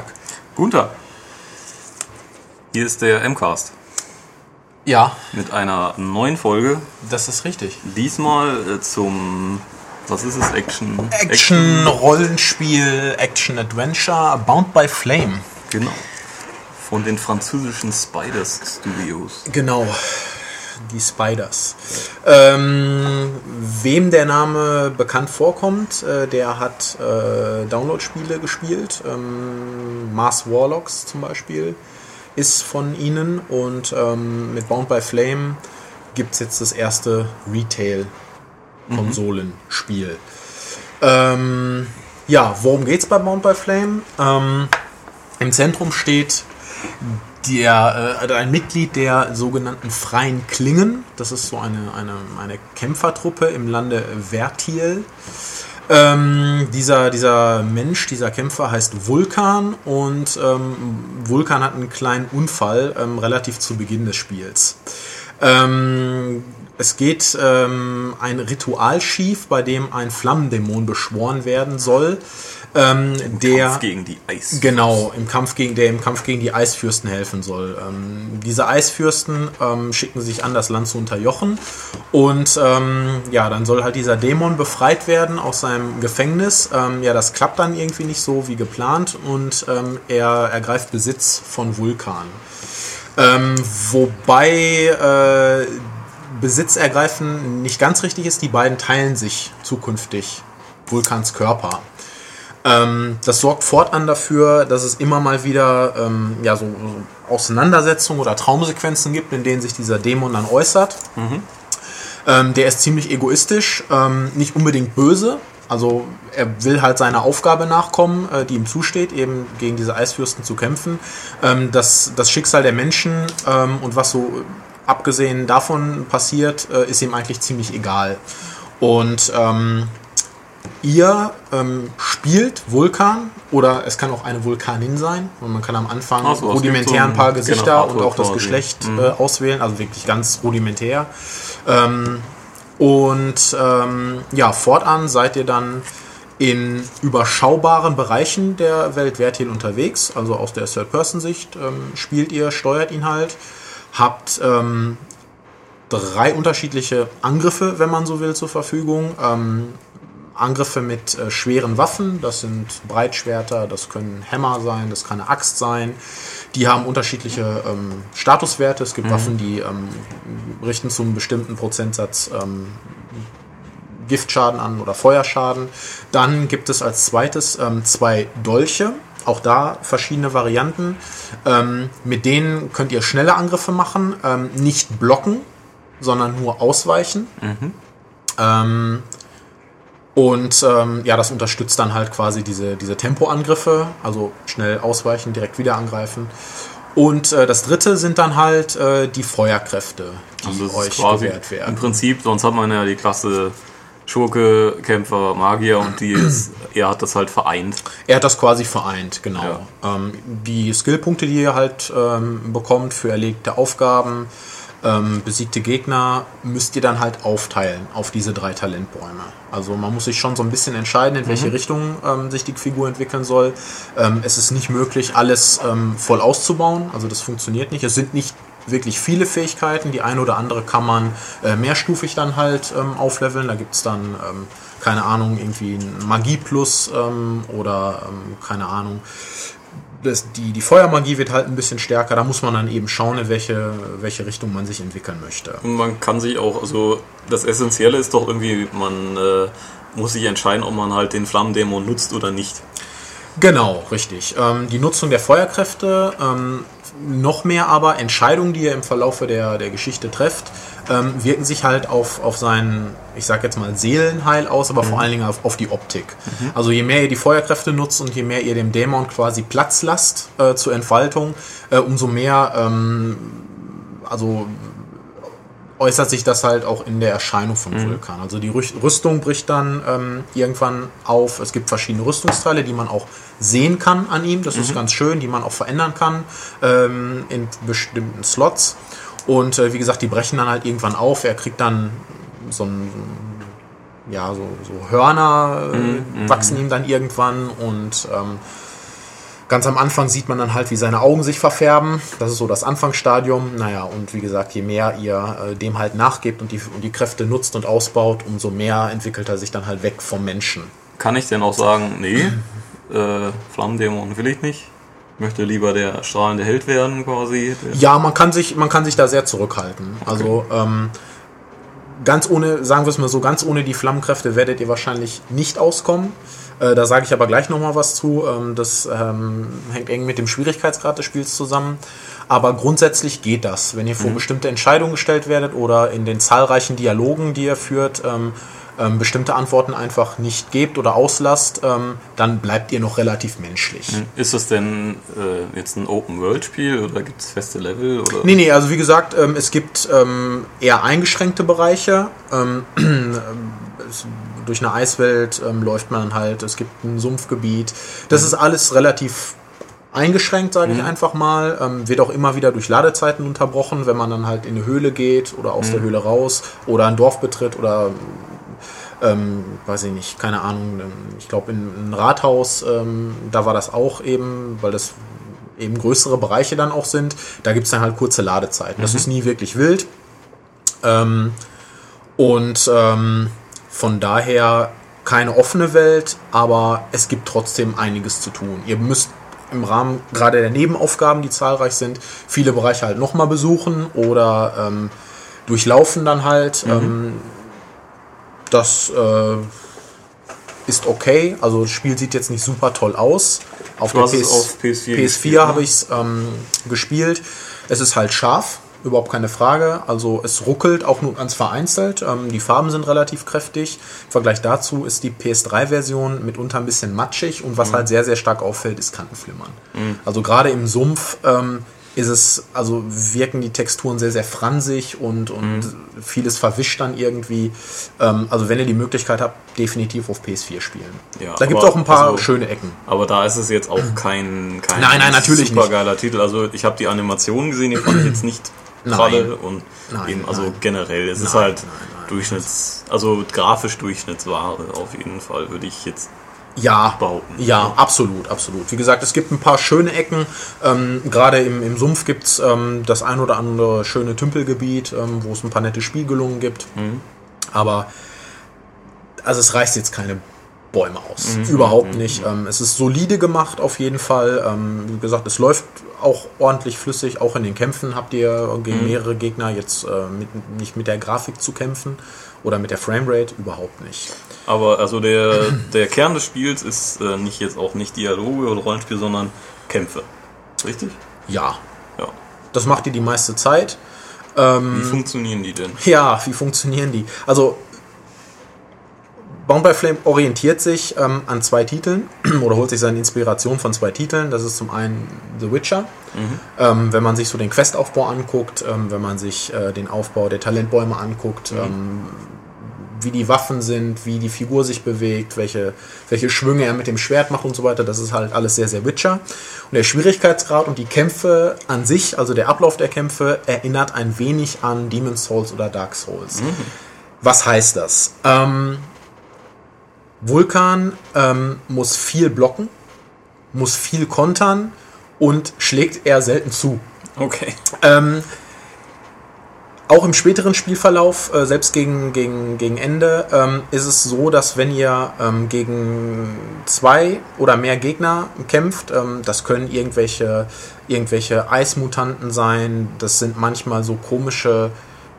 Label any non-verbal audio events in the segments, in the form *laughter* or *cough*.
guten Tag. Gunther. Hier ist der MCAST Ja, mit einer neuen Folge. das ist richtig. Diesmal äh, zum, was ist es, Action? Action, Rollenspiel, Action Adventure, Bound by Flame. Genau. Von den französischen Spiders Studios. Genau, die Spiders. Ähm, wem der Name bekannt vorkommt, äh, der hat äh, Download-Spiele gespielt. Ähm, Mars Warlocks zum Beispiel ist von ihnen und ähm, mit Bound by Flame gibt es jetzt das erste Retail-Konsolenspiel. Ähm, ja, worum geht's bei Bound by Flame? Ähm, Im Zentrum steht der, äh, ein Mitglied der sogenannten Freien Klingen. Das ist so eine, eine, eine Kämpfertruppe im Lande Vertiel. Ähm, dieser, dieser Mensch, dieser Kämpfer heißt Vulkan und ähm, Vulkan hat einen kleinen Unfall ähm, relativ zu Beginn des Spiels. Ähm, es geht ähm, ein Ritual schief, bei dem ein Flammendämon beschworen werden soll. Ähm, der Kampf gegen die Eis. Genau, im Kampf gegen, der im Kampf gegen die Eisfürsten helfen soll. Ähm, diese Eisfürsten ähm, schicken sich an, das Land zu unterjochen. Und ähm, ja, dann soll halt dieser Dämon befreit werden aus seinem Gefängnis. Ähm, ja, das klappt dann irgendwie nicht so wie geplant und ähm, er ergreift Besitz von Vulkan. Wobei äh, Besitz ergreifen nicht ganz richtig ist. Die beiden teilen sich zukünftig Vulkans Körper. Ähm, das sorgt fortan dafür, dass es immer mal wieder ähm, ja, so, so Auseinandersetzungen oder Traumsequenzen gibt, in denen sich dieser Dämon dann äußert. Ähm, der ist ziemlich egoistisch, ähm, nicht unbedingt böse. Also er will halt seiner Aufgabe nachkommen, äh, die ihm zusteht, eben gegen diese Eisfürsten zu kämpfen. Ähm, das, das Schicksal der Menschen ähm, und was so abgesehen davon passiert, äh, ist ihm eigentlich ziemlich egal. Und ihr ähm, spielt Vulkan oder es kann auch eine Vulkanin sein. Und man kann am Anfang Ach so, es rudimentär ein paar Gesichter Generator und auch das. Geschlecht Mhm. äh, auswählen, also wirklich ganz rudimentär. Ähm, und ähm, ja, fortan seid ihr dann in überschaubaren Bereichen der Welt Vertil unterwegs, also aus der Third-Person-Sicht ähm, spielt ihr, steuert ihn halt, habt ähm, drei unterschiedliche Angriffe, wenn man so will, zur Verfügung. Ähm, Angriffe mit äh, schweren Waffen, das sind Breitschwerter, das können Hämmer sein, das kann eine Axt sein. Die haben unterschiedliche ähm, Statuswerte. Es gibt Waffen, die ähm, richten zu einem bestimmten Prozentsatz ähm, Giftschaden an oder Feuerschaden. Dann gibt es als zweites ähm, zwei Dolche. Auch da verschiedene Varianten. Ähm, mit denen könnt ihr schnelle Angriffe machen, ähm, nicht blocken, sondern nur ausweichen. Ähm, und ähm, ja, das unterstützt dann halt quasi diese, diese Tempoangriffe, also schnell ausweichen, direkt wieder angreifen. Und äh, das dritte sind dann halt äh, die Feuerkräfte, die Also euch quasi gewährt werden. im Prinzip, sonst hat man ja die Klasse Schurke, Kämpfer, Magier und die ist, *clears throat* er hat das halt vereint. Er hat das quasi vereint, genau. Ja. Ähm, die Skillpunkte, die ihr halt ähm, bekommt für erlegte Aufgaben, ähm, besiegte Gegner, müsst ihr dann halt aufteilen auf diese drei Talentbäume. Also man muss sich schon so ein bisschen entscheiden, in welche Richtung ähm, sich die Figur entwickeln soll. Ähm, es ist nicht möglich, alles ähm, voll auszubauen. Also das funktioniert nicht. Es sind nicht wirklich viele Fähigkeiten. Die eine oder andere kann man äh, mehrstufig dann halt ähm, aufleveln. Da gibt es dann, ähm, keine Ahnung, irgendwie ein Magie Plus ähm, oder ähm, keine Ahnung. Das, die, die Feuermagie wird halt ein bisschen stärker. Da muss man dann eben schauen, in welche, welche Richtung man sich entwickeln möchte. Und man kann sich auch, also das Essentielle ist doch irgendwie, man äh, muss sich entscheiden, ob man halt den Flammendämon nutzt oder nicht. Genau, richtig. Ähm, die Nutzung der Feuerkräfte, ähm, noch mehr aber Entscheidungen, die ihr im Verlaufe der, der Geschichte trefft, ähm, wirken sich halt auf, auf seinen, ich sag jetzt mal, Seelenheil aus, aber vor allen Dingen auf, auf die Optik. Also je mehr ihr die Feuerkräfte nutzt und je mehr ihr dem Dämon quasi Platz lasst äh, zur Entfaltung, äh, umso mehr, ähm, also äußert sich das halt auch in der Erscheinung vom Vulkan. Also die Rüst- Rüstung bricht dann ähm, irgendwann auf. Es gibt verschiedene Rüstungsteile, die man auch sehen kann an ihm. Das ist ganz schön, die man auch verändern kann ähm, in bestimmten Slots. Und äh, wie gesagt, die brechen dann halt irgendwann auf. Er kriegt dann so ein ja, so, so Hörner äh, wachsen ihm dann irgendwann und ähm, Ganz am Anfang sieht man dann halt, wie seine Augen sich verfärben. Das ist so das Anfangsstadium. Naja, und wie gesagt, je mehr ihr äh, dem halt nachgebt und die, und die Kräfte nutzt und ausbaut, umso mehr entwickelt er sich dann halt weg vom Menschen. Kann ich denn auch sagen, nee, *clears throat* äh, Flammendämon will ich nicht? Möchte lieber der strahlende Held werden, quasi. Ja, man kann sich, man kann sich da sehr zurückhalten. Okay. Also ähm, ganz ohne, sagen wir es mal so, ganz ohne die Flammenkräfte werdet ihr wahrscheinlich nicht auskommen. Äh, da sage ich aber gleich nochmal was zu. Ähm, das ähm, hängt eng mit dem Schwierigkeitsgrad des Spiels zusammen. Aber grundsätzlich geht das. Wenn ihr vor mhm. bestimmte Entscheidungen gestellt werdet oder in den zahlreichen Dialogen, die ihr führt, ähm, bestimmte Antworten einfach nicht gebt oder auslasst, ähm, dann bleibt ihr noch relativ menschlich. Mhm. Ist das denn äh, jetzt ein Open-World-Spiel oder gibt es feste Level? Oder? Nee, nee, also wie gesagt, ähm, es gibt ähm, eher eingeschränkte Bereiche. Ähm, *clears throat* durch eine Eiswelt ähm, läuft man halt, es gibt ein Sumpfgebiet. Das mhm. ist alles relativ eingeschränkt, sage mhm. ich einfach mal. Ähm, wird auch immer wieder durch Ladezeiten unterbrochen, wenn man dann halt in eine Höhle geht oder aus mhm. der Höhle raus oder ein Dorf betritt oder ähm, weiß ich nicht, keine Ahnung, ähm, ich glaube in ein Rathaus, ähm, da war das auch eben, weil das eben größere Bereiche dann auch sind. Da gibt es dann halt kurze Ladezeiten. Mhm. Das ist nie wirklich wild. Ähm, und ähm, von daher keine offene Welt, aber es gibt trotzdem einiges zu tun. Ihr müsst im Rahmen gerade der Nebenaufgaben, die zahlreich sind, viele Bereiche halt nochmal besuchen oder ähm, durchlaufen dann halt. Mhm. Das äh, ist okay. Also das Spiel sieht jetzt nicht super toll aus. Auf der PS, auf PS4, PS4 habe ich es ähm, gespielt. Es ist halt scharf überhaupt keine Frage. Also es ruckelt auch nur ganz vereinzelt. Ähm, die Farben sind relativ kräftig. Im Vergleich dazu ist die PS3-Version mitunter ein bisschen matschig und was mhm. halt sehr, sehr stark auffällt, ist Kantenflimmern. Mhm. Also gerade im Sumpf ähm, ist es, also wirken die Texturen sehr, sehr fransig und, und mhm. vieles verwischt dann irgendwie. Ähm, also wenn ihr die Möglichkeit habt, definitiv auf PS4 spielen. Ja, da gibt es auch ein paar also, schöne Ecken. Aber da ist es jetzt auch *clears throat* kein, kein nein, nein, natürlich super geiler Titel. Also ich habe die Animationen gesehen, die fand ich jetzt nicht *clears throat* Falle und nein, eben, also nein. generell, es nein, ist halt Durchschnitts, also grafisch Durchschnittsware auf jeden Fall, würde ich jetzt ja, behaupten. Ja, absolut, absolut. Wie gesagt, es gibt ein paar schöne Ecken. Ähm, Gerade im, im Sumpf gibt es ähm, das ein oder andere schöne Tümpelgebiet, ähm, wo es ein paar nette Spiegelungen gibt. Mhm. Aber also es reißt jetzt keine Bäume aus. Mhm. Überhaupt mhm. nicht. Ähm, es ist solide gemacht auf jeden Fall. Ähm, wie gesagt, es läuft auch ordentlich flüssig. Auch in den Kämpfen habt ihr gegen mhm. mehrere Gegner jetzt äh, mit, nicht mit der Grafik zu kämpfen oder mit der Framerate überhaupt nicht. Aber also der, der Kern des Spiels ist äh, nicht jetzt auch nicht Dialoge oder Rollenspiel, sondern Kämpfe. Richtig? Ja. Ja. Das macht ihr die meiste Zeit. Ähm, wie funktionieren die denn? Ja, wie funktionieren die? Also Bound by Flame orientiert sich ähm, an zwei Titeln *clears throat* oder holt sich seine Inspiration von zwei Titeln. Das ist zum einen The Witcher. Mhm. Ähm, wenn man sich so den Questaufbau anguckt, ähm, wenn man sich äh, den Aufbau der Talentbäume anguckt, mhm. Wie die Waffen sind, wie die Figur sich bewegt, welche, welche Schwünge er mit dem Schwert macht und so weiter, das ist halt alles sehr, sehr Witcher. Und der Schwierigkeitsgrad und die Kämpfe an sich, also der Ablauf der Kämpfe, erinnert ein wenig an Demon's Souls oder Dark Souls. Mhm. Was heißt das? Ähm, Vulkan ähm, muss viel blocken, muss viel kontern und schlägt eher selten zu. Okay. Ähm, auch im späteren Spielverlauf, äh, selbst gegen, gegen, gegen Ende, ähm, ist es so, dass wenn ihr ähm, gegen zwei oder mehr Gegner kämpft, ähm, das können irgendwelche, irgendwelche Eismutanten sein, das sind manchmal so komische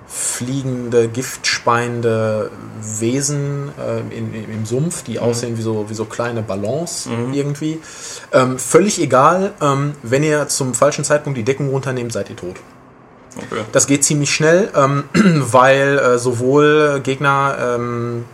fliegende, giftspeiende Wesen äh, in, im Sumpf, die mhm. aussehen wie so, wie so kleine Ballons mhm. irgendwie. Ähm, völlig egal, ähm, wenn ihr zum falschen Zeitpunkt die Deckung runternehmt, seid ihr tot. Okay. Das geht ziemlich schnell, ähm, *clears throat* weil äh, sowohl Gegner ähm,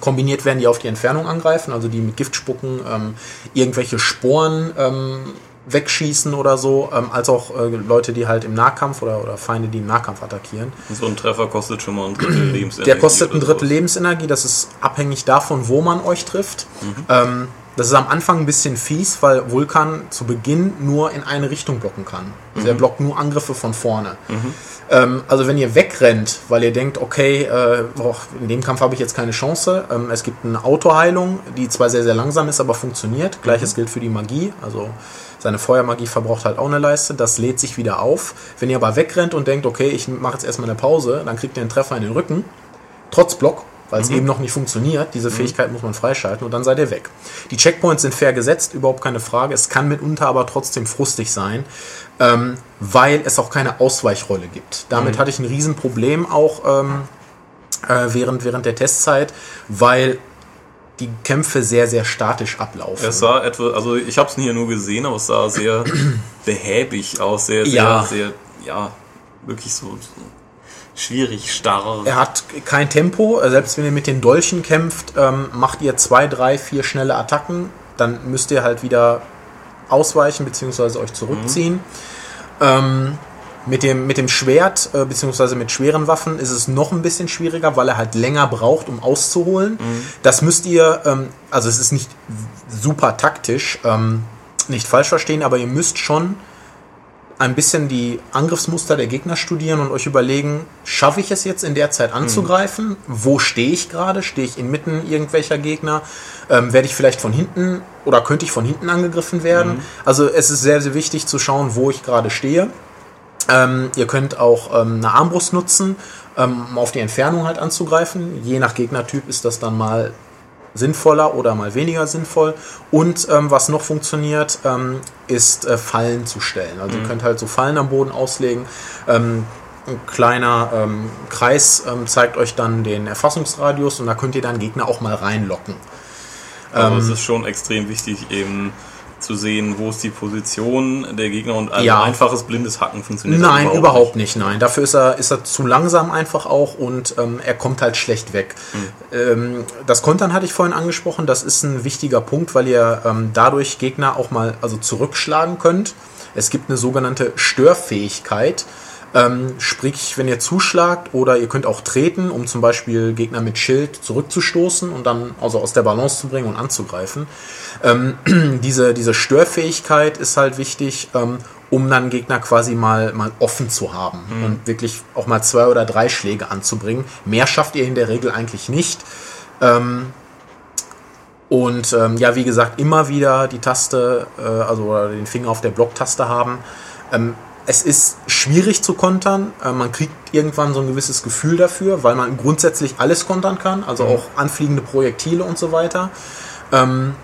kombiniert werden, die auf die Entfernung angreifen, also die mit Gift spucken, ähm, irgendwelche Sporen ähm, wegschießen oder so, ähm, als auch äh, Leute, die halt im Nahkampf oder, oder Feinde, die im Nahkampf attackieren. So ein Treffer kostet schon mal ein Drittel *clears throat* Lebensenergie. Der kostet ein Drittel Lebensenergie, das ist abhängig davon, wo man euch trifft. Mhm. Das ist am Anfang ein bisschen fies, weil Vulkan zu Beginn nur in eine Richtung blocken kann. Also mhm. er blockt nur Angriffe von vorne. Mhm. Ähm, also wenn ihr wegrennt, weil ihr denkt, okay, äh, boah, in dem Kampf habe ich jetzt keine Chance. Ähm, es gibt eine Autoheilung, die zwar sehr, sehr langsam ist, aber funktioniert. Gleiches mhm. gilt für die Magie. Also seine Feuermagie verbraucht halt auch eine Leiste. Das lädt sich wieder auf. Wenn ihr aber wegrennt und denkt, okay, ich mache jetzt erstmal eine Pause, dann kriegt ihr einen Treffer in den Rücken. Trotz Block weil es mhm. eben noch nicht funktioniert. Diese mhm. Fähigkeit muss man freischalten und dann seid ihr weg. Die Checkpoints sind fair gesetzt, überhaupt keine Frage. Es kann mitunter aber trotzdem frustig sein, ähm, weil es auch keine Ausweichrolle gibt. Damit mhm. hatte ich ein Riesenproblem auch ähm, äh, während, während der Testzeit, weil die Kämpfe sehr, sehr statisch ablaufen. Es sah etwa, also ich habe es hier nur gesehen, aber es sah sehr *clears throat* behäbig aus, sehr, sehr, ja. sehr, ja, wirklich so, so schwierig, starr. Er hat kein Tempo. Selbst wenn ihr mit den Dolchen kämpft, ähm, macht ihr zwei, drei, vier schnelle Attacken. Dann müsst ihr halt wieder ausweichen bzw. euch zurückziehen. Mhm. Ähm, mit dem, mit dem Schwert äh, bzw. mit schweren Waffen ist es noch ein bisschen schwieriger, weil er halt länger braucht, um auszuholen. Mhm. Das müsst ihr, ähm, also es ist nicht super taktisch, ähm, nicht falsch verstehen, aber ihr müsst schon ein bisschen die Angriffsmuster der Gegner studieren und euch überlegen, schaffe ich es jetzt in der Zeit anzugreifen? Mhm. Wo stehe ich gerade? Stehe ich inmitten irgendwelcher Gegner? Ähm, werde ich vielleicht von hinten oder könnte ich von hinten angegriffen werden? Mhm. Also es ist sehr, sehr wichtig zu schauen, wo ich gerade stehe. Ähm, ihr könnt auch ähm, eine Armbrust nutzen, ähm, um auf die Entfernung halt anzugreifen. Je nach Gegnertyp ist das dann mal sinnvoller oder mal weniger sinnvoll. Und ähm, was noch funktioniert, ähm, ist äh, Fallen zu stellen. Also mhm. ihr könnt halt so Fallen am Boden auslegen. Ähm, ein kleiner ähm, Kreis ähm, zeigt euch dann den Erfassungsradius und da könnt ihr dann Gegner auch mal reinlocken. Aber es ähm, ist schon extrem wichtig, eben zu sehen, wo ist die Position der Gegner und ein ja. einfaches blindes Hacken funktioniert Nein, überhaupt, überhaupt nicht. nicht. Nein, dafür ist er, ist er zu langsam einfach auch und ähm, er kommt halt schlecht weg. Mhm. Ähm, das Kontern hatte ich vorhin angesprochen, das ist ein wichtiger Punkt, weil ihr ähm, dadurch Gegner auch mal also zurückschlagen könnt. Es gibt eine sogenannte Störfähigkeit. Ähm, sprich, wenn ihr zuschlagt oder ihr könnt auch treten, um zum Beispiel Gegner mit Schild zurückzustoßen und dann also aus der Balance zu bringen und anzugreifen. Ähm, *clears throat* diese, diese Störfähigkeit ist halt wichtig, ähm, um dann Gegner quasi mal, mal offen zu haben mhm. und wirklich auch mal zwei oder drei Schläge anzubringen. Mehr schafft ihr in der Regel eigentlich nicht. Ähm, und ähm, ja, wie gesagt, immer wieder die Taste, äh, also den Finger auf der Blocktaste haben. Es ist schwierig zu kontern. Äh, man kriegt irgendwann so ein gewisses Gefühl dafür, weil man grundsätzlich alles kontern kann, also mhm. auch anfliegende Projektile und so weiter. Ähm,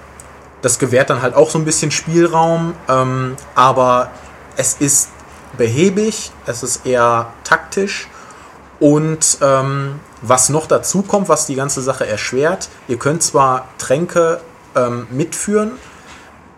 das gewährt dann halt auch so ein bisschen Spielraum, ähm, aber es ist behäbig, es ist eher taktisch und ähm, was noch dazu kommt, was die ganze Sache erschwert, ihr könnt zwar Tränke mitführen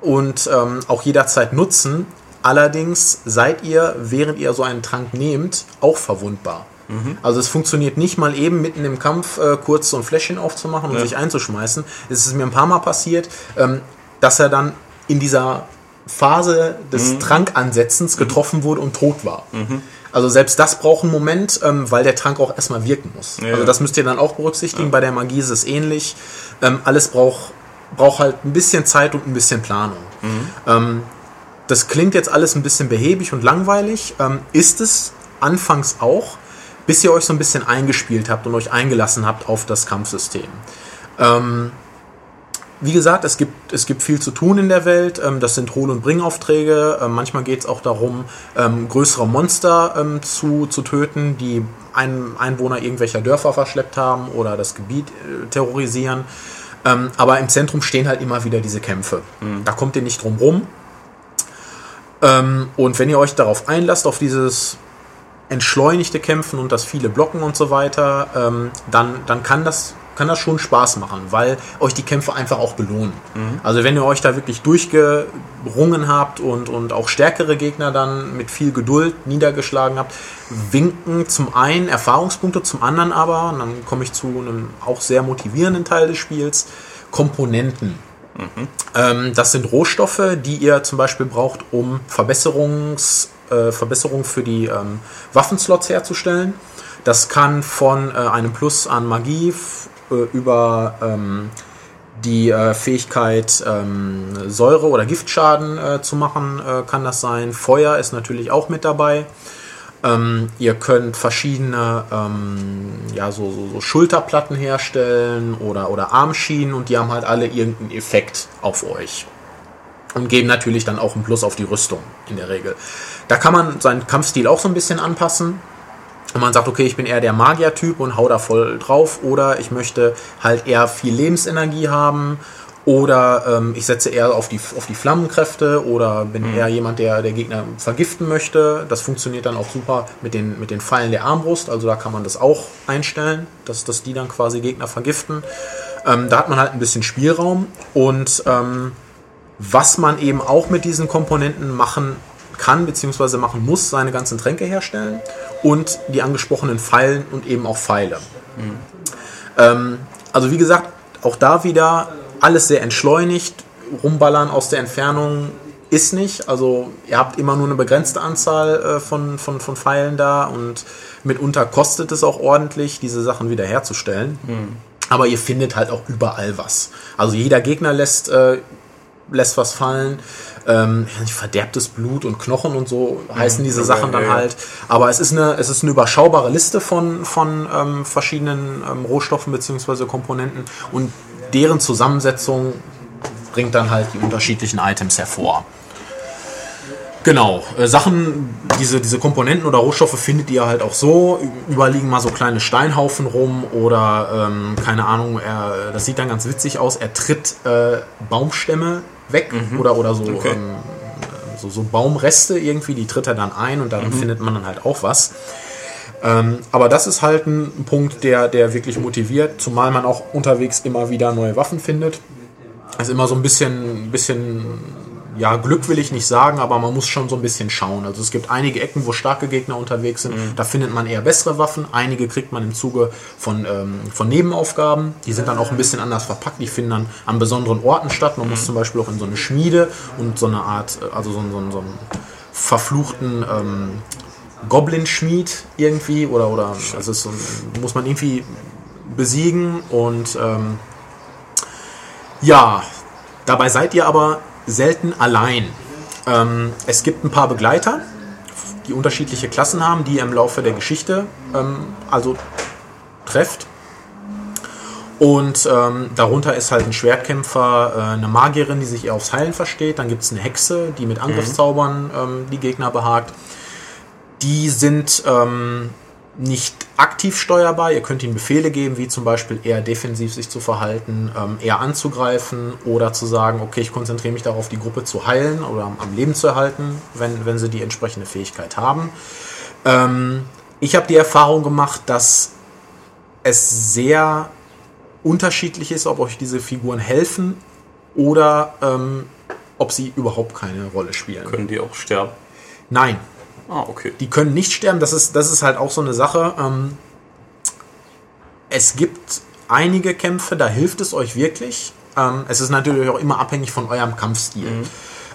und auch jederzeit nutzen, Allerdings seid ihr, während ihr so einen Trank nehmt, auch verwundbar. Mhm. Also es funktioniert nicht mal eben mitten im Kampf äh, kurz so ein Fläschchen aufzumachen und ja. sich einzuschmeißen. Es ist mir ein paar Mal passiert, ähm, dass er dann in dieser Phase des mhm. Trankansetzens getroffen wurde und tot war. Mhm. Also selbst das braucht einen Moment, ähm, weil der Trank auch erstmal wirken muss. Ja. Also das müsst ihr dann auch berücksichtigen. Ja. Bei der Magie ist es ähnlich. Ähm, alles braucht, braucht halt ein bisschen Zeit und ein bisschen Planung. Mhm. Ähm, das klingt jetzt alles ein bisschen behäbig und langweilig, ähm, ist es anfangs auch, bis ihr euch so ein bisschen eingespielt habt und euch eingelassen habt auf das Kampfsystem. Ähm, wie gesagt, es gibt, es gibt viel zu tun in der Welt. Ähm, das sind Hol- und Bringaufträge. Ähm, manchmal geht es auch darum, ähm, größere Monster zu, zu töten, die ein, Einwohner irgendwelcher Dörfer verschleppt haben oder das Gebiet äh, terrorisieren. Aber im Zentrum stehen halt immer wieder diese Kämpfe. Mhm. Da kommt ihr nicht drum rum. Ähm, und wenn ihr euch darauf einlasst, auf dieses entschleunigte Kämpfen und das viele Blocken und so weiter, ähm, dann, dann kann das kann das schon Spaß machen, weil euch die Kämpfe einfach auch belohnen. Mhm. Also wenn ihr euch da wirklich durchgerungen habt und, und auch stärkere Gegner dann mit viel Geduld niedergeschlagen habt, winken zum einen Erfahrungspunkte, zum anderen aber, und dann komme ich zu einem auch sehr motivierenden Teil des Spiels, Komponenten. Mhm. Ähm, das sind Rohstoffe, die ihr zum Beispiel braucht, um Verbesserungs, äh, Verbesserungen für die ähm, Waffenslots herzustellen. Das kann von äh, einem Plus an Magie äh, über ähm, Die äh, Fähigkeit, ähm, Säure- oder Giftschaden äh, zu machen, äh, kann das sein. Feuer ist natürlich auch mit dabei. Ähm, ihr könnt verschiedene ähm, ja, so, so, so, Schulterplatten herstellen oder, oder Armschienen und die haben halt alle irgendeinen Effekt auf euch. Und geben natürlich dann auch einen Plus auf die Rüstung in der Regel. Da kann man seinen Kampfstil auch so ein bisschen anpassen. Und man sagt, okay, ich bin eher der Magier-Typ und hau da voll drauf. Oder ich möchte halt eher viel Lebensenergie haben oder ähm, ich setze eher auf die, auf die Flammenkräfte oder bin mhm. eher jemand, der der Gegner vergiften möchte. Das funktioniert dann auch super mit den, mit den Pfeilen der Armbrust. Also da kann man das auch einstellen, dass, dass die dann quasi Gegner vergiften. Ähm, da hat man halt ein bisschen Spielraum. Und ähm, was man eben auch mit diesen Komponenten machen kann, beziehungsweise machen muss, seine ganzen Tränke herstellen und die angesprochenen Pfeilen und eben auch Pfeile. Mhm. Ähm, also wie gesagt, auch da wieder alles sehr entschleunigt. Rumballern aus der Entfernung ist nicht. Also ihr habt immer nur eine begrenzte Anzahl äh, von, von, von Pfeilen da und mitunter kostet es auch ordentlich, diese Sachen wieder herzustellen. Mhm. Aber ihr findet halt auch überall was. Also jeder Gegner lässt, äh, lässt was fallen. Ähm, verderbtes Blut und Knochen und so heißen diese Sachen dann halt. Aber es ist eine, es ist eine überschaubare Liste von, von ähm, verschiedenen ähm, Rohstoffen bzw. Komponenten und deren Zusammensetzung bringt dann halt die unterschiedlichen Items hervor. Genau, äh, Sachen, diese, diese Komponenten oder Rohstoffe findet ihr halt auch so. Überliegen mal so kleine Steinhaufen rum oder ähm, keine Ahnung, er, das sieht dann ganz witzig aus. Er tritt äh, Baumstämme weg mhm. oder, oder so, okay. ähm, so, so, Baumreste irgendwie, die tritt er dann ein und dann mhm. findet man dann halt auch was. Ähm, aber das ist halt ein Punkt, der, der wirklich motiviert, zumal man auch unterwegs immer wieder neue Waffen findet. Das ist immer so ein bisschen, bisschen, ja, Glück will ich nicht sagen, aber man muss schon so ein bisschen schauen. Also es gibt einige Ecken, wo starke Gegner unterwegs sind, mhm. da findet man eher bessere Waffen. Einige kriegt man im Zuge von, ähm, von Nebenaufgaben. Die sind dann auch ein bisschen anders verpackt. Die finden dann an besonderen Orten statt. Man mhm. muss zum Beispiel auch in so eine Schmiede und so eine Art, also so, so, so einen verfluchten ähm, Goblin-Schmied irgendwie oder, oder also so, muss man irgendwie besiegen und ähm, ja, dabei seid ihr aber selten allein. Ähm, es gibt ein paar Begleiter, die unterschiedliche Klassen haben, die ihr im Laufe der Geschichte ähm, also trefft. Und ähm, darunter ist halt ein Schwertkämpfer, äh, eine Magierin, die sich eher aufs Heilen versteht. Dann gibt es eine Hexe, die mit Angriffszaubern ähm, die Gegner behagt. Die sind ähm, nicht aktiv steuerbar. Ihr könnt ihnen Befehle geben, wie zum Beispiel eher defensiv sich zu verhalten, ähm, eher anzugreifen oder zu sagen, okay, ich konzentriere mich darauf, die Gruppe zu heilen oder am Leben zu erhalten, wenn, wenn sie die entsprechende Fähigkeit haben. Ähm, ich habe die Erfahrung gemacht, dass es sehr unterschiedlich ist, ob euch diese Figuren helfen oder ähm, ob sie überhaupt keine Rolle spielen. Können die auch sterben? Nein, Ah, okay. Die können nicht sterben, das ist, das ist halt auch so eine Sache. Ähm, es gibt einige Kämpfe, da hilft es euch wirklich. Ähm, es ist natürlich auch immer abhängig von eurem Kampfstil. Mhm.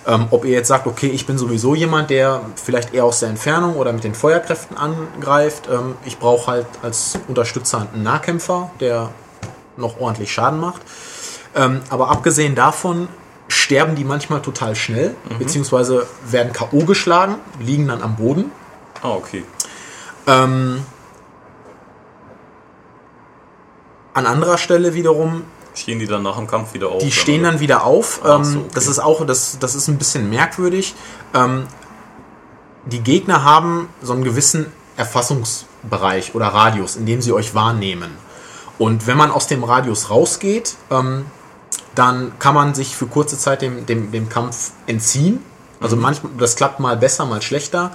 Ähm, ob ihr jetzt sagt, okay, ich bin sowieso jemand, der vielleicht eher aus der Entfernung oder mit den Feuerkräften angreift. Ähm, ich brauche halt als Unterstützer einen Nahkämpfer, der noch ordentlich Schaden macht. Ähm, aber abgesehen davon sterben die manchmal total schnell, mhm. beziehungsweise werden K.O. geschlagen, liegen dann am Boden. Ah, okay. Ähm, an anderer Stelle wiederum. Stehen die dann nach dem Kampf wieder auf? Die stehen dann, dann wieder auf. Ähm, so, okay. Das ist auch, das, das ist ein bisschen merkwürdig. Ähm, die Gegner haben so einen gewissen Erfassungsbereich oder Radius, in dem sie euch wahrnehmen. Und wenn man aus dem Radius rausgeht, ähm, dann kann man sich für kurze Zeit dem, dem, dem Kampf entziehen. Also mhm. manchmal, das klappt mal besser, mal schlechter.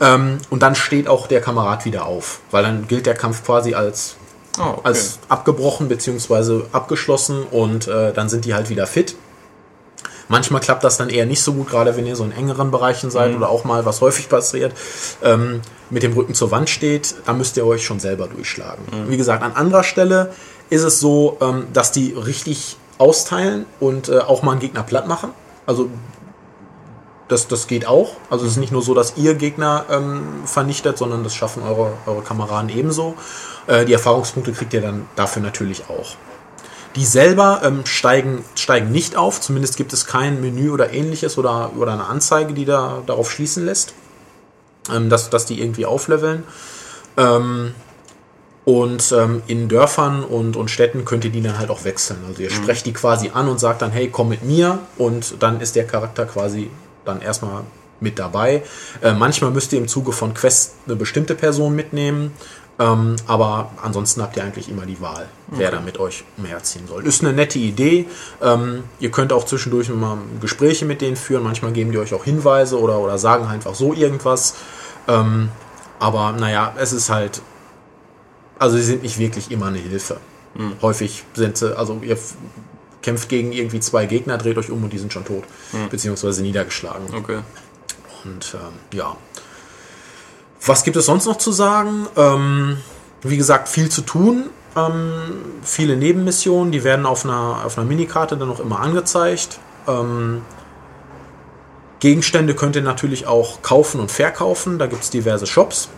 Ähm, und dann steht auch der Kamerad wieder auf, weil dann gilt der Kampf quasi als, oh, okay. als abgebrochen bzw. abgeschlossen und äh, dann sind die halt wieder fit. Manchmal klappt das dann eher nicht so gut, gerade wenn ihr so in engeren Bereichen seid mhm. oder auch mal, was häufig passiert, ähm, mit dem Rücken zur Wand steht, da müsst ihr euch schon selber durchschlagen. Mhm. Wie gesagt, an anderer Stelle ist es so, ähm, dass die richtig austeilen und äh, auch mal einen Gegner platt machen. Also das, das geht auch. Also es ist nicht nur so, dass ihr Gegner ähm, vernichtet, sondern das schaffen eure, eure Kameraden ebenso. Äh, die Erfahrungspunkte kriegt ihr dann dafür natürlich auch. Die selber ähm, steigen, steigen nicht auf, zumindest gibt es kein Menü oder ähnliches oder, oder eine Anzeige, die da darauf schließen lässt, ähm, dass, dass die irgendwie aufleveln. Ähm, und ähm, in Dörfern und, und Städten könnt ihr die dann halt auch wechseln. Also ihr mhm. sprecht die quasi an und sagt dann, hey, komm mit mir. Und dann ist der Charakter quasi dann erstmal mit dabei. Äh, manchmal müsst ihr im Zuge von Quests eine bestimmte Person mitnehmen. Ähm, aber ansonsten habt ihr eigentlich immer die Wahl, okay. wer da mit euch umherziehen soll. Ist eine nette Idee. Ähm, ihr könnt auch zwischendurch mal Gespräche mit denen führen. Manchmal geben die euch auch Hinweise oder, oder sagen einfach so irgendwas. Ähm, aber naja, es ist halt also sie sind nicht wirklich immer eine Hilfe. Mhm. Häufig sind sie, also ihr kämpft gegen irgendwie zwei Gegner, dreht euch um und die sind schon tot. Mhm. Beziehungsweise niedergeschlagen. Okay. Und ähm, ja. Was gibt es sonst noch zu sagen? Ähm, wie gesagt, viel zu tun. Ähm, viele Nebenmissionen, die werden auf einer, auf einer Minikarte dann noch immer angezeigt. Ähm, Gegenstände könnt ihr natürlich auch kaufen und verkaufen. Da gibt es diverse Shops.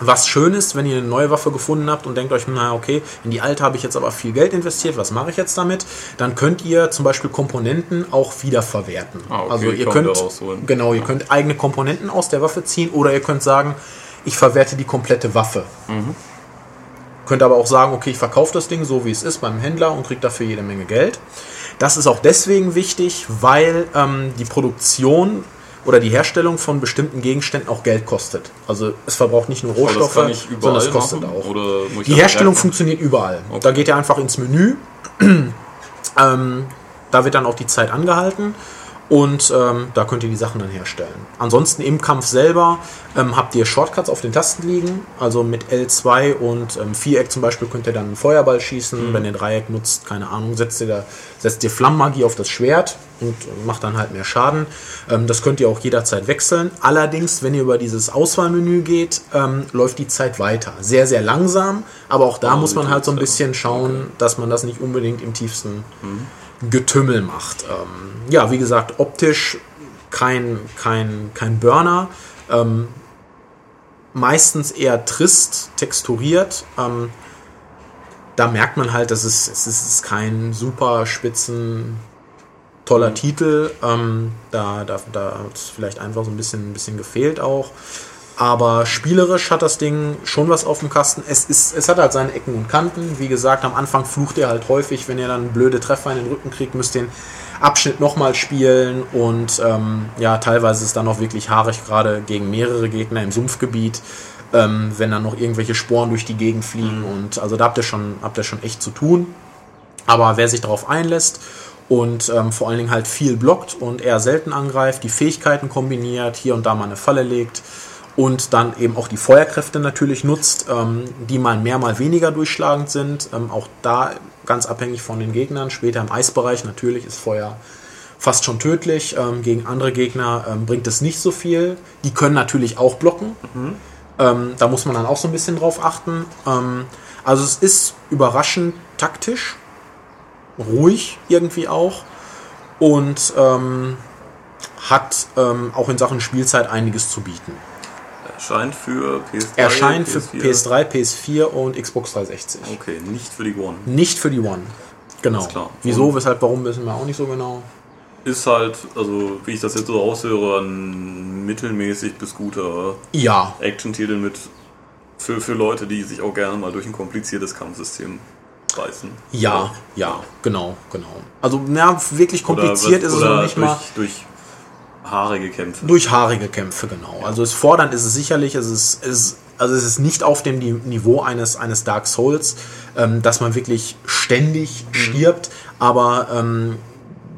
Was schön ist, wenn ihr eine neue Waffe gefunden habt und denkt euch, na okay, in die alte habe ich jetzt aber viel Geld investiert, was mache ich jetzt damit? Dann könnt ihr zum Beispiel Komponenten auch wiederverwerten. Ah, okay, also ihr könnt genau, ihr ja. könnt eigene Komponenten aus der Waffe ziehen oder ihr könnt sagen, ich verwerte die komplette Waffe. Mhm. Könnt aber auch sagen, okay, ich verkaufe das Ding so wie es ist beim Händler und kriege dafür jede Menge Geld. Das ist auch deswegen wichtig, weil ähm, die Produktion oder die Herstellung von bestimmten Gegenständen auch Geld kostet. Also es verbraucht nicht nur Rohstoffe, sondern es kostet machen, auch. die Herstellung funktioniert überall. Okay. Da geht ihr einfach ins Menü. *clears throat* ähm, da wird dann auch die Zeit angehalten und ähm, da könnt ihr die Sachen dann herstellen. Ansonsten im Kampf selber ähm, habt ihr Shortcuts auf den Tasten liegen. Also mit L2 und ähm, Viereck zum Beispiel könnt ihr dann einen Feuerball schießen. Mhm. Wenn ihr Dreieck nutzt, keine Ahnung, setzt ihr, da, setzt ihr Flammenmagie auf das Schwert und macht dann halt mehr Schaden. Ähm, das könnt ihr auch jederzeit wechseln. Allerdings, wenn ihr über dieses Auswahlmenü geht, ähm, läuft die Zeit weiter. Sehr, sehr langsam. Aber auch da oh, muss man halt so ein bisschen schauen, okay. dass man das nicht unbedingt im tiefsten... Mhm Getümmel macht. Ähm, ja, wie gesagt, optisch kein, kein, kein Burner. Ähm, meistens eher trist, texturiert. Ähm, da merkt man halt, dass es, es ist kein super spitzen, toller mhm. Titel. Ähm, da, da, da hat es vielleicht einfach so ein bisschen, ein bisschen gefehlt auch. Aber spielerisch hat das Ding schon was auf dem Kasten. Es, ist, es hat halt seine Ecken und Kanten. Wie gesagt, am Anfang flucht ihr halt häufig, wenn ihr dann blöde Treffer in den Rücken kriegt, müsst ihr den Abschnitt nochmal spielen. Und ähm, ja, teilweise ist es dann auch wirklich haarig, gerade gegen mehrere Gegner im Sumpfgebiet. Ähm, wenn dann noch irgendwelche Sporen durch die Gegend fliegen. Mhm. Und also da habt ihr schon, habt ihr schon echt zu tun. Aber wer sich darauf einlässt und ähm, vor allen Dingen halt viel blockt und eher selten angreift, die Fähigkeiten kombiniert, hier und da mal eine Falle legt, und dann eben auch die Feuerkräfte natürlich nutzt, ähm, die mal mehr, mal weniger durchschlagend sind. Ähm, auch da ganz abhängig von den Gegnern. Später im Eisbereich natürlich ist Feuer fast schon tödlich. Ähm, gegen andere Gegner ähm, bringt es nicht so viel. Die können natürlich auch blocken. Mhm. Ähm, da muss man dann auch so ein bisschen drauf achten. Ähm, also es ist überraschend taktisch, ruhig irgendwie auch und hat auch in Sachen Spielzeit einiges zu bieten. Erscheint für PS3, Erscheint PS4. für PS3, PS4 und Xbox 360. Okay, nicht für die One. Nicht für die One. Genau. Klar. Wieso, und weshalb, warum wissen wir auch nicht so genau. Ist halt, also wie ich das jetzt so raushöre, ein mittelmäßig bis guter ja. Action-Titel mit für, für Leute, die sich auch gerne mal durch ein kompliziertes Kampfsystem reißen. Ja, ja, genau, genau. Also, na, wirklich kompliziert oder, ist es noch nicht durch, mal. Durch Haarige Kämpfe. Durch haarige Kämpfe, genau. Also es fordernd ist es sicherlich, es ist, es ist, also es ist nicht auf dem Niveau eines, eines Dark Souls, ähm, dass man wirklich ständig mhm. stirbt, aber ähm,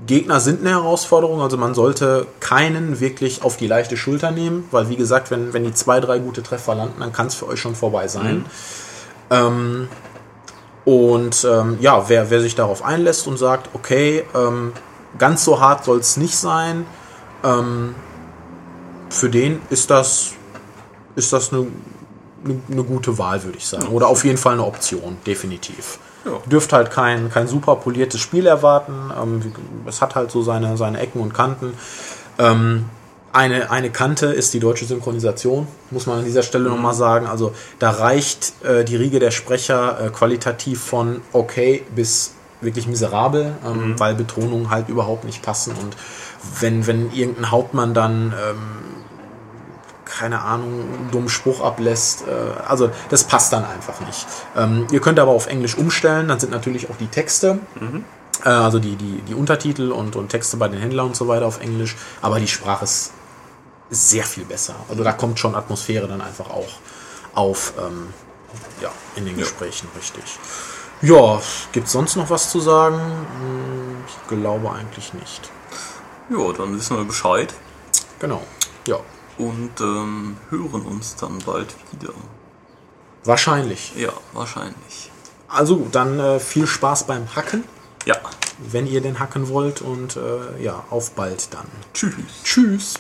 Gegner sind eine Herausforderung, also man sollte keinen wirklich auf die leichte Schulter nehmen, weil wie gesagt, wenn, wenn die zwei, drei gute Treffer landen, dann kann es für euch schon vorbei sein. Mhm. Ähm, und ähm, ja, wer, wer sich darauf einlässt und sagt, okay, ähm, ganz so hart soll es nicht sein, ähm, für den ist das, ist das eine, eine, eine gute Wahl, würde ich sagen. Oder auf jeden Fall eine Option, definitiv. Ja. Dürft halt kein, kein super poliertes Spiel erwarten. Ähm, es hat halt so seine, seine Ecken und Kanten. Ähm, eine, eine Kante ist die deutsche Synchronisation, muss man an dieser Stelle mhm. nochmal sagen. Also da reicht äh, die Riege der Sprecher äh, qualitativ von okay bis wirklich miserabel, ähm, mhm. weil Betonungen halt überhaupt nicht passen. Und wenn, wenn irgendein Hauptmann dann, ähm, keine Ahnung, einen dummen Spruch ablässt, äh, also das passt dann einfach nicht. Ähm, ihr könnt aber auf Englisch umstellen, dann sind natürlich auch die Texte. Mhm. Äh, also die, die, die Untertitel und, und Texte bei den Händlern und so weiter auf Englisch, aber die Sprache ist sehr viel besser. Also da kommt schon Atmosphäre dann einfach auch auf ähm, ja, in den Gesprächen, ja. richtig. Ja, gibt es sonst noch was zu sagen? Hm, ich glaube eigentlich nicht. Ja, dann wissen wir Bescheid. Genau, ja. Und ähm, hören uns dann bald wieder. Wahrscheinlich. Ja, wahrscheinlich. Also dann äh, viel Spaß beim Hacken. Ja. Wenn ihr den hacken wollt und äh, ja, auf bald dann. Tschüss. Tschüss.